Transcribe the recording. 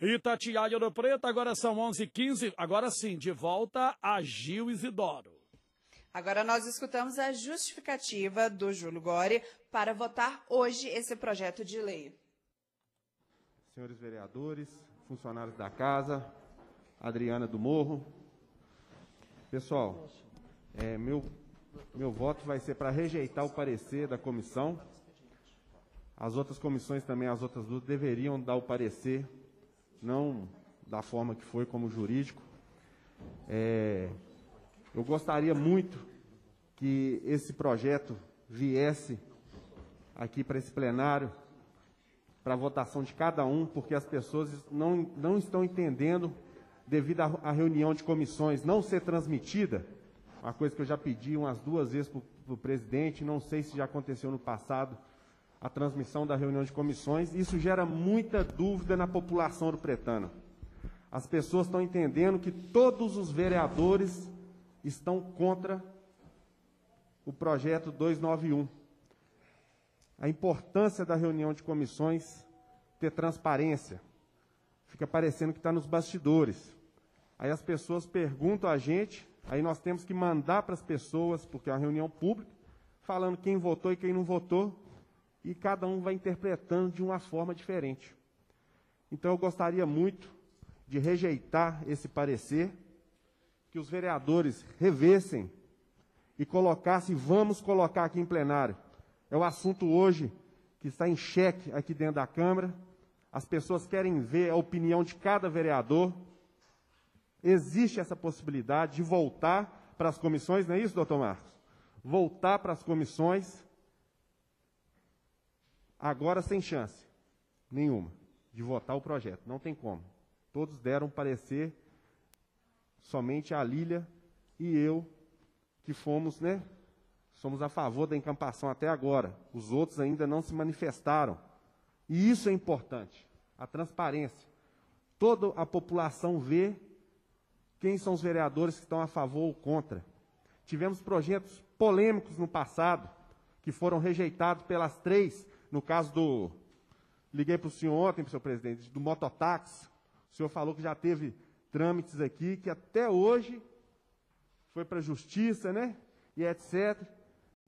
Itatiaia do Preto, agora são 11h15. Agora sim, de volta a Gil Isidoro. Agora nós escutamos a justificativa do Júlio Gori para votar hoje esse projeto de lei. Senhores vereadores, funcionários da casa, Adriana do Morro. Pessoal, é, meu, meu voto vai ser para rejeitar o parecer da comissão. As outras comissões também, as outras duas, deveriam dar o parecer, não da forma que foi como jurídico. É, eu gostaria muito que esse projeto viesse aqui para esse plenário, para a votação de cada um, porque as pessoas não, não estão entendendo, devido à reunião de comissões não ser transmitida, uma coisa que eu já pedi umas duas vezes para o presidente, não sei se já aconteceu no passado, a transmissão da reunião de comissões, isso gera muita dúvida na população do Pretano. As pessoas estão entendendo que todos os vereadores estão contra o projeto 291. A importância da reunião de comissões ter transparência. Fica parecendo que está nos bastidores. Aí as pessoas perguntam a gente, aí nós temos que mandar para as pessoas, porque é uma reunião pública, falando quem votou e quem não votou, e cada um vai interpretando de uma forma diferente. Então eu gostaria muito de rejeitar esse parecer, que os vereadores revessem e colocassem, vamos colocar aqui em plenário. É o assunto hoje que está em xeque aqui dentro da Câmara. As pessoas querem ver a opinião de cada vereador. Existe essa possibilidade de voltar para as comissões, não é isso, doutor Marcos? Voltar para as comissões, agora sem chance nenhuma de votar o projeto. Não tem como. Todos deram parecer, somente a Lília e eu, que fomos, né? Somos a favor da encampação até agora. Os outros ainda não se manifestaram. E isso é importante, a transparência. Toda a população vê quem são os vereadores que estão a favor ou contra. Tivemos projetos polêmicos no passado, que foram rejeitados pelas três, no caso do. Liguei para o senhor ontem, senhor presidente, do mototáxi. O senhor falou que já teve trâmites aqui, que até hoje foi para a justiça, né? E etc.